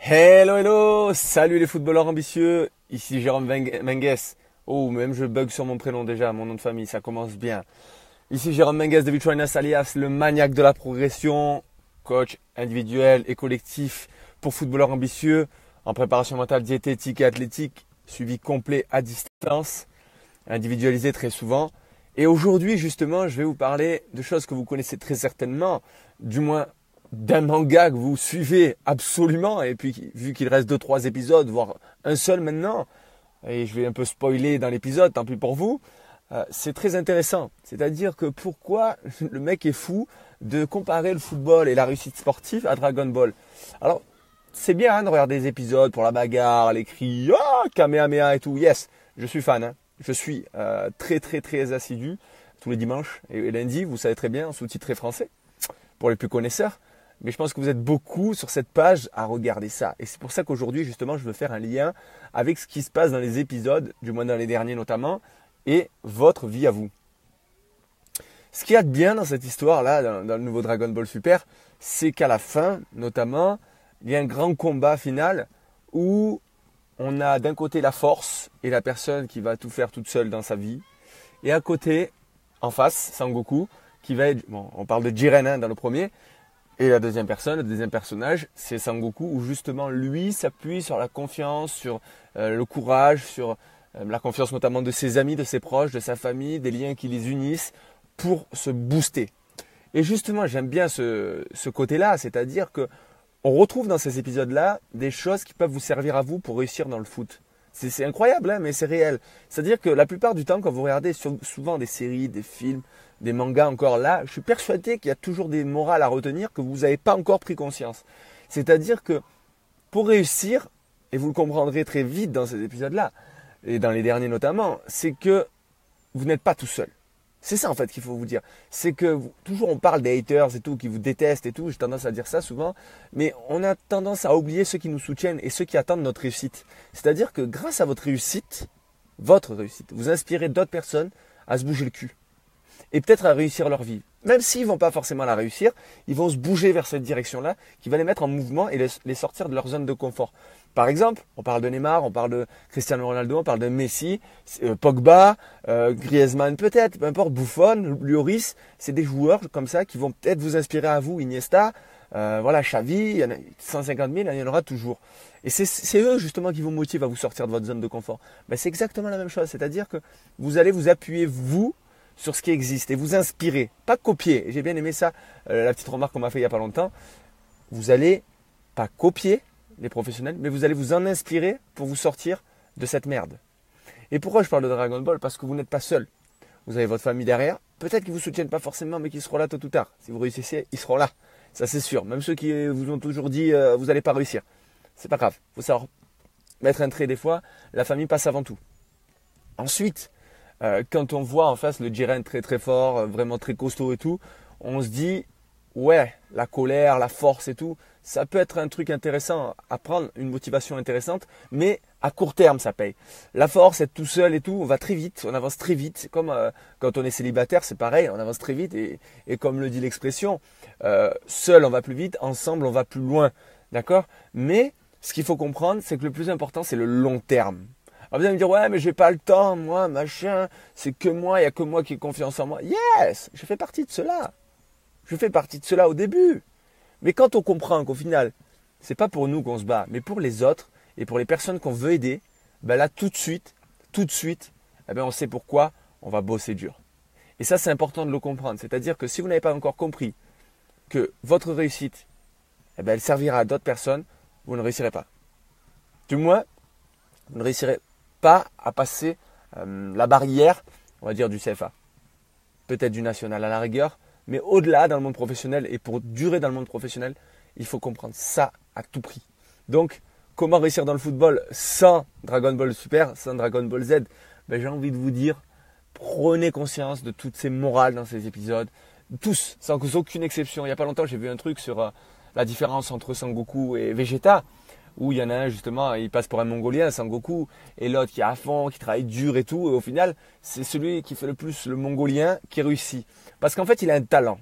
Hello, hello Salut les footballeurs ambitieux, ici Jérôme Menges. Oh, même je bug sur mon prénom déjà, mon nom de famille, ça commence bien. Ici Jérôme Menges de Vitroinas alias le maniaque de la progression, coach individuel et collectif pour footballeurs ambitieux, en préparation mentale diététique et athlétique, suivi complet à distance, individualisé très souvent. Et aujourd'hui, justement, je vais vous parler de choses que vous connaissez très certainement, du moins d'un manga que vous suivez absolument, et puis vu qu'il reste deux trois épisodes, voire un seul maintenant, et je vais un peu spoiler dans l'épisode, tant pis pour vous, euh, c'est très intéressant. C'est-à-dire que pourquoi le mec est fou de comparer le football et la réussite sportive à Dragon Ball? Alors, c'est bien hein, de regarder des épisodes pour la bagarre, les cris, ah, Kamehameha et tout. Yes, je suis fan. Hein. Je suis euh, très très très assidu tous les dimanches et, lundi, vous savez très bien, en sous-titré français, pour les plus connaisseurs. Mais je pense que vous êtes beaucoup sur cette page à regarder ça. Et c'est pour ça qu'aujourd'hui, justement, je veux faire un lien avec ce qui se passe dans les épisodes, du moins dans les derniers notamment, et votre vie à vous. Ce qu'il y a de bien dans cette histoire-là, dans, le nouveau Dragon Ball Super, c'est qu'à la fin, notamment, il y a un grand combat final où on a d'un côté la force et la personne qui va tout faire toute seule dans sa vie, et à côté, en face, Sangoku, qui va être, bon, on parle de Jiren hein, dans le premier, et la deuxième personne, le deuxième personnage, c'est Sangoku, où justement lui s'appuie sur la confiance, sur euh, le courage, sur euh, la confiance notamment de ses amis, de ses proches, de sa famille, des liens qui les unissent pour se booster. Et justement, j'aime bien ce, ce côté-là, c'est-à-dire que on retrouve dans ces épisodes-là des choses qui peuvent vous servir à vous pour réussir dans le foot. C'est incroyable, hein, mais c'est réel. C'est-à-dire que la plupart du temps, quand vous regardez souvent des séries, des films, des mangas encore là, je suis persuadé qu'il y a toujours des morales à retenir que vous n'avez pas encore pris conscience. C'est-à-dire que pour réussir, et vous le comprendrez très vite dans ces épisodes-là, et dans les derniers notamment, c'est que vous n'êtes pas tout seul. C'est ça en fait qu'il faut vous dire. C'est que toujours on parle des haters et tout, qui vous détestent et tout, j'ai tendance à dire ça souvent, mais on a tendance à oublier ceux qui nous soutiennent et ceux qui attendent notre réussite. C'est-à-dire que grâce à votre réussite, votre réussite, vous inspirez d'autres personnes à se bouger le cul et peut-être à réussir leur vie. Même s'ils vont pas forcément la réussir, ils vont se bouger vers cette direction-là qui va les mettre en mouvement et les sortir de leur zone de confort. Par exemple, on parle de Neymar, on parle de Cristiano Ronaldo, on parle de Messi, euh, Pogba, euh, Griezmann peut-être, peu importe, Buffon, Lloris, c'est des joueurs comme ça qui vont peut-être vous inspirer à vous, Iniesta, euh, voilà, Xavi, il y en a 150 000, il y en aura toujours. Et c'est eux justement qui vous motivent à vous sortir de votre zone de confort. Ben, c'est exactement la même chose, c'est-à-dire que vous allez vous appuyer vous sur ce qui existe et vous inspirer, pas copier. J'ai bien aimé ça, la petite remarque qu'on m'a fait il n'y a pas longtemps. Vous allez pas copier, les professionnels, mais vous allez vous en inspirer pour vous sortir de cette merde. Et pourquoi je parle de Dragon Ball? Parce que vous n'êtes pas seul. Vous avez votre famille derrière. Peut-être qu'ils vous soutiennent pas forcément, mais qu'ils seront là tôt ou tard. Si vous réussissez, ils seront là. Ça c'est sûr. Même ceux qui vous ont toujours dit euh, vous n'allez pas réussir. C'est pas grave. Il faut savoir mettre un trait des fois. La famille passe avant tout. Ensuite, euh, quand on voit en face le Jiren très très fort, euh, vraiment très costaud et tout, on se dit ouais, la colère, la force et tout, ça peut être un truc intéressant à prendre, une motivation intéressante, mais à court terme, ça paye. La force, être tout seul et tout, on va très vite, on avance très vite. Comme euh, quand on est célibataire, c'est pareil, on avance très vite et, comme le dit l'expression, euh, seul on va plus vite, ensemble on va plus loin, d'accord? Mais ce qu'il faut comprendre, c'est que le plus important, c'est le long terme. Alors vous allez me dire, ouais, mais j'ai pas le temps, moi, machin, c'est que moi, il n'y a que moi qui ai confiance en moi. Yes, je fais partie de cela. Je fais partie de cela au début. Mais quand on comprend qu'au final, c'est pas pour nous qu'on se bat, mais pour les autres et pour les personnes qu'on veut aider, ben là tout de suite, tout de suite, eh ben on sait pourquoi on va bosser dur. Et ça c'est important de le comprendre. C'est-à-dire que si vous n'avez pas encore compris que votre réussite, eh ben, elle servira à d'autres personnes, vous ne réussirez pas. Du moins, vous ne réussirez pas à passer euh, la barrière, on va dire, du CFA. Peut-être du national à la rigueur, mais au-delà dans le monde professionnel et pour durer dans le monde professionnel, il faut comprendre ça à tout prix. Donc, comment réussir dans le football sans Dragon Ball Super, sans Dragon Ball Z? Ben, J'ai envie de vous dire, prenez conscience de toutes ces morales dans ces épisodes. Tous, sans aucune exception. Il n'y a pas longtemps, j'ai vu un truc sur euh, la différence entre Sangoku et Vegeta où il y en a un justement, il passe pour un Mongolien, Sangoku, et l'autre qui est à fond, qui travaille dur et tout, et au final, c'est celui qui fait le plus le Mongolien qui réussit. Parce qu'en fait, il a un talent.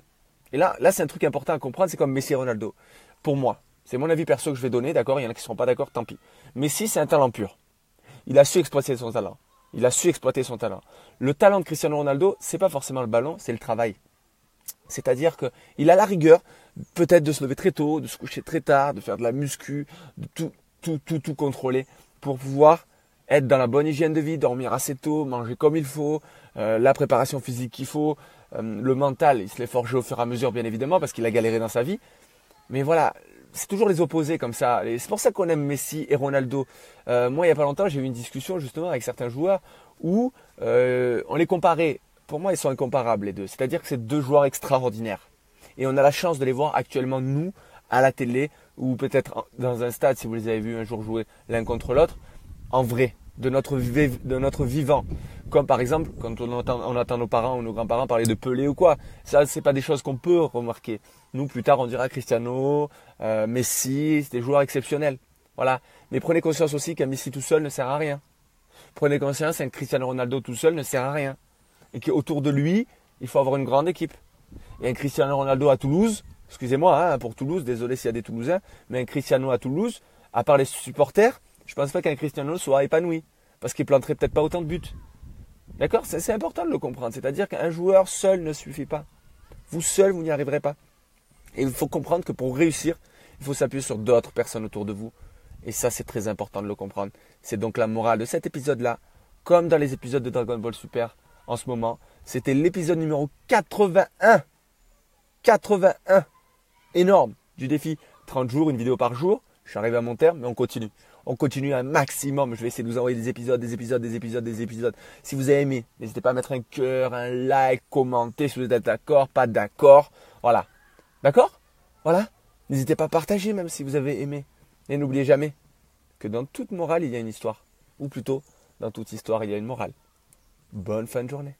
Et là, là c'est un truc important à comprendre, c'est comme Messi et Ronaldo. Pour moi, C'est mon avis perso que je vais donner, d'accord? Il y en a qui ne seront pas d'accord, tant pis. Messi, c'est un talent pur. Il a su exploiter son talent. Il a su exploiter son talent. Le talent de Cristiano Ronaldo, c'est pas forcément le ballon, c'est le travail. C'est-à-dire qu'il a la rigueur, peut-être de se lever très tôt, de se coucher très tard, de faire de la muscu, de tout, tout, tout, contrôler pour pouvoir être dans la bonne hygiène de vie, dormir assez tôt, manger comme il faut, euh, la préparation physique qu'il faut, euh, le mental, il se l'est forgé au fur et à mesure, bien évidemment, parce qu'il a galéré dans sa vie. Mais voilà, c'est toujours les opposés comme ça. C'est pour ça qu'on aime Messi et Ronaldo. Euh, moi, il n'y a pas longtemps, j'ai eu une discussion justement avec certains joueurs où on les comparait. Pour moi, ils sont incomparables les deux. C'est-à-dire que c'est deux joueurs extraordinaires. Et on a la chance de les voir actuellement, nous, à la télé, ou peut-être dans un stade, si vous les avez vus un jour jouer l'un contre l'autre, en vrai, de notre, vivant. Comme par exemple, quand on entend, on entend nos parents ou nos grands-parents parler de Pelé ou quoi. Ça, c'est pas des choses qu'on peut remarquer. Nous, plus tard, on dira Cristiano, euh, Messi, c'est des joueurs exceptionnels. Voilà. Mais prenez conscience aussi qu'un Messi tout seul ne sert à rien. Prenez conscience qu'un Cristiano Ronaldo tout seul ne sert à rien. Et qu'autour de lui, il faut avoir une grande équipe. Et un Cristiano Ronaldo à Toulouse, excusez-moi hein, pour Toulouse, désolé s'il y a des Toulousains, mais un Cristiano à Toulouse, à part les supporters, je pense pas qu'un Cristiano soit épanoui. Parce qu'il planterait peut-être pas autant de buts. D'accord? C'est important de le comprendre. C'est-à-dire qu'un joueur seul ne suffit pas. Vous seul, vous n'y arriverez pas. Et il faut comprendre que pour réussir, il faut s'appuyer sur d'autres personnes autour de vous. Et ça, c'est très important de le comprendre. C'est donc la morale de cet épisode-là, comme dans les épisodes de Dragon Ball Super en ce moment. C'était l'épisode numéro 81. 81. Énorme du défi 30 jours, une vidéo par jour. Je suis arrivé à mon terme, mais on continue on continue un maximum. Je vais essayer de vous envoyer des épisodes, des épisodes, des épisodes, des épisodes. Si vous avez aimé, n'hésitez pas à mettre un cœur, un like, commenter si vous êtes d'accord, pas d'accord. Voilà. D'accord? Voilà. N'hésitez pas à partager même si vous avez aimé. Et n'oubliez jamais que dans toute morale, il y a une histoire. Ou plutôt, dans toute histoire, il y a une morale. Bonne fin de journée.